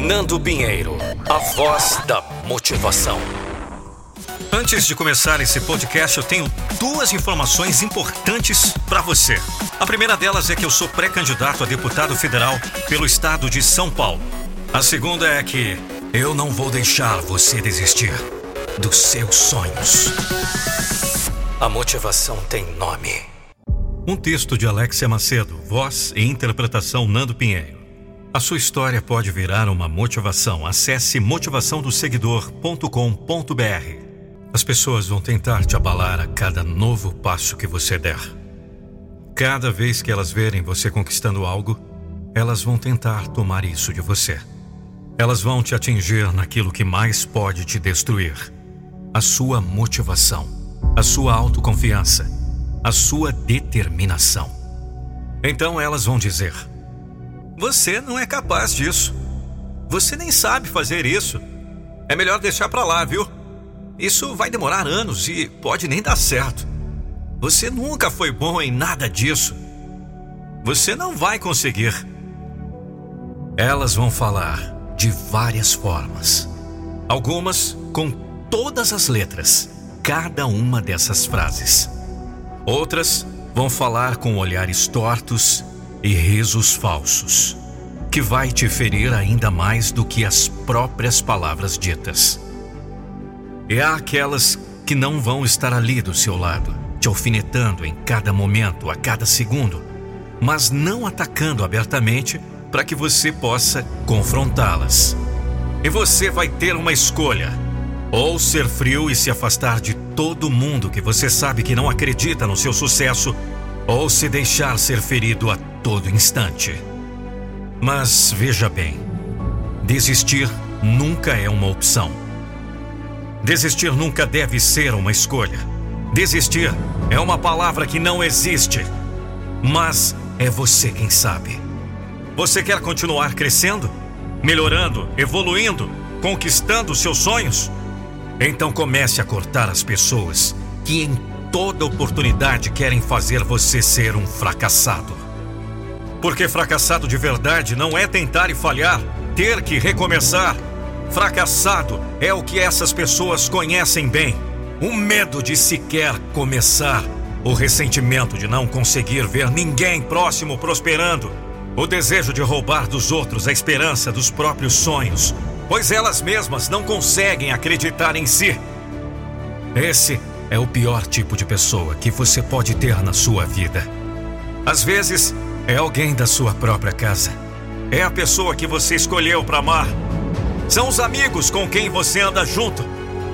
Nando Pinheiro, a voz da motivação. Antes de começar esse podcast, eu tenho duas informações importantes para você. A primeira delas é que eu sou pré-candidato a deputado federal pelo estado de São Paulo. A segunda é que eu não vou deixar você desistir dos seus sonhos. A motivação tem nome. Um texto de Alexia Macedo, voz e interpretação Nando Pinheiro. A sua história pode virar uma motivação. Acesse motivaçãodoseguidor.com.br. As pessoas vão tentar te abalar a cada novo passo que você der. Cada vez que elas verem você conquistando algo, elas vão tentar tomar isso de você. Elas vão te atingir naquilo que mais pode te destruir: a sua motivação, a sua autoconfiança, a sua determinação. Então elas vão dizer: você não é capaz disso. Você nem sabe fazer isso. É melhor deixar para lá, viu? Isso vai demorar anos e pode nem dar certo. Você nunca foi bom em nada disso. Você não vai conseguir. Elas vão falar de várias formas. Algumas com todas as letras, cada uma dessas frases. Outras vão falar com olhares tortos e risos falsos, que vai te ferir ainda mais do que as próprias palavras ditas. E há aquelas que não vão estar ali do seu lado, te alfinetando em cada momento, a cada segundo, mas não atacando abertamente para que você possa confrontá-las. E você vai ter uma escolha: ou ser frio e se afastar de todo mundo que você sabe que não acredita no seu sucesso, ou se deixar ser ferido a todo instante. Mas veja bem: desistir nunca é uma opção. Desistir nunca deve ser uma escolha. Desistir é uma palavra que não existe, mas é você quem sabe. Você quer continuar crescendo, melhorando, evoluindo, conquistando seus sonhos? Então comece a cortar as pessoas que em toda oportunidade querem fazer você ser um fracassado. Porque fracassado de verdade não é tentar e falhar, ter que recomeçar. Fracassado é o que essas pessoas conhecem bem: o medo de sequer começar, o ressentimento de não conseguir ver ninguém próximo prosperando, o desejo de roubar dos outros a esperança dos próprios sonhos, pois elas mesmas não conseguem acreditar em si. Esse é o pior tipo de pessoa que você pode ter na sua vida. Às vezes, é alguém da sua própria casa. É a pessoa que você escolheu para amar. São os amigos com quem você anda junto.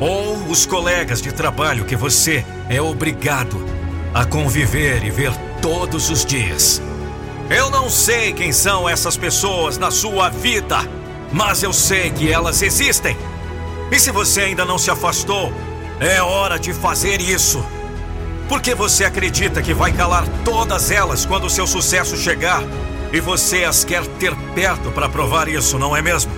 Ou os colegas de trabalho que você é obrigado a conviver e ver todos os dias. Eu não sei quem são essas pessoas na sua vida, mas eu sei que elas existem. E se você ainda não se afastou, é hora de fazer isso. Porque você acredita que vai calar todas elas quando o seu sucesso chegar e você as quer ter perto para provar isso, não é mesmo?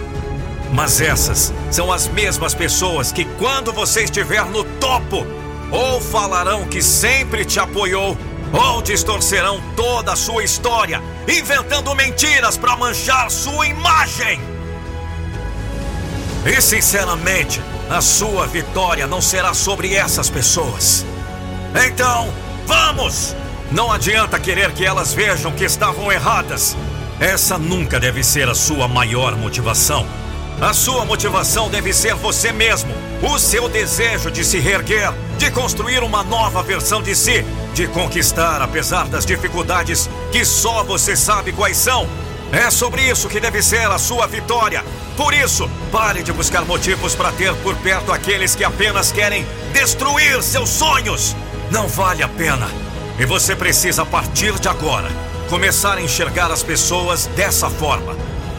Mas essas são as mesmas pessoas que, quando você estiver no topo, ou falarão que sempre te apoiou, ou distorcerão toda a sua história, inventando mentiras para manchar sua imagem. E sinceramente, a sua vitória não será sobre essas pessoas. Então, vamos! Não adianta querer que elas vejam que estavam erradas. Essa nunca deve ser a sua maior motivação. A sua motivação deve ser você mesmo, o seu desejo de se reerguer, de construir uma nova versão de si, de conquistar apesar das dificuldades que só você sabe quais são. É sobre isso que deve ser a sua vitória. Por isso, pare de buscar motivos para ter por perto aqueles que apenas querem destruir seus sonhos. Não vale a pena. E você precisa, a partir de agora, começar a enxergar as pessoas dessa forma.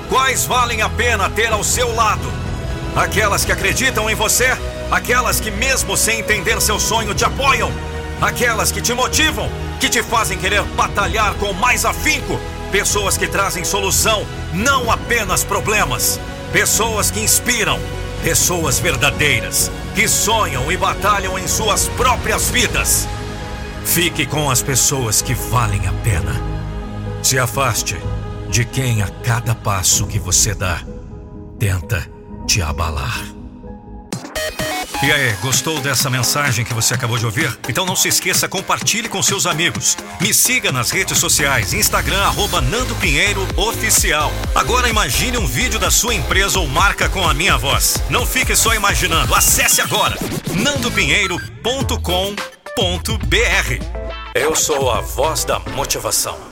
Quais valem a pena ter ao seu lado? Aquelas que acreditam em você? Aquelas que, mesmo sem entender seu sonho, te apoiam? Aquelas que te motivam? Que te fazem querer batalhar com mais afinco? Pessoas que trazem solução, não apenas problemas. Pessoas que inspiram. Pessoas verdadeiras, que sonham e batalham em suas próprias vidas. Fique com as pessoas que valem a pena. Se afaste de quem a cada passo que você dá tenta te abalar. E aí, gostou dessa mensagem que você acabou de ouvir? Então não se esqueça, compartilhe com seus amigos. Me siga nas redes sociais, Instagram, arroba Nando Pinheiro Oficial. Agora imagine um vídeo da sua empresa ou marca com a minha voz. Não fique só imaginando, acesse agora nandopinheiro.com.br. Eu sou a voz da motivação.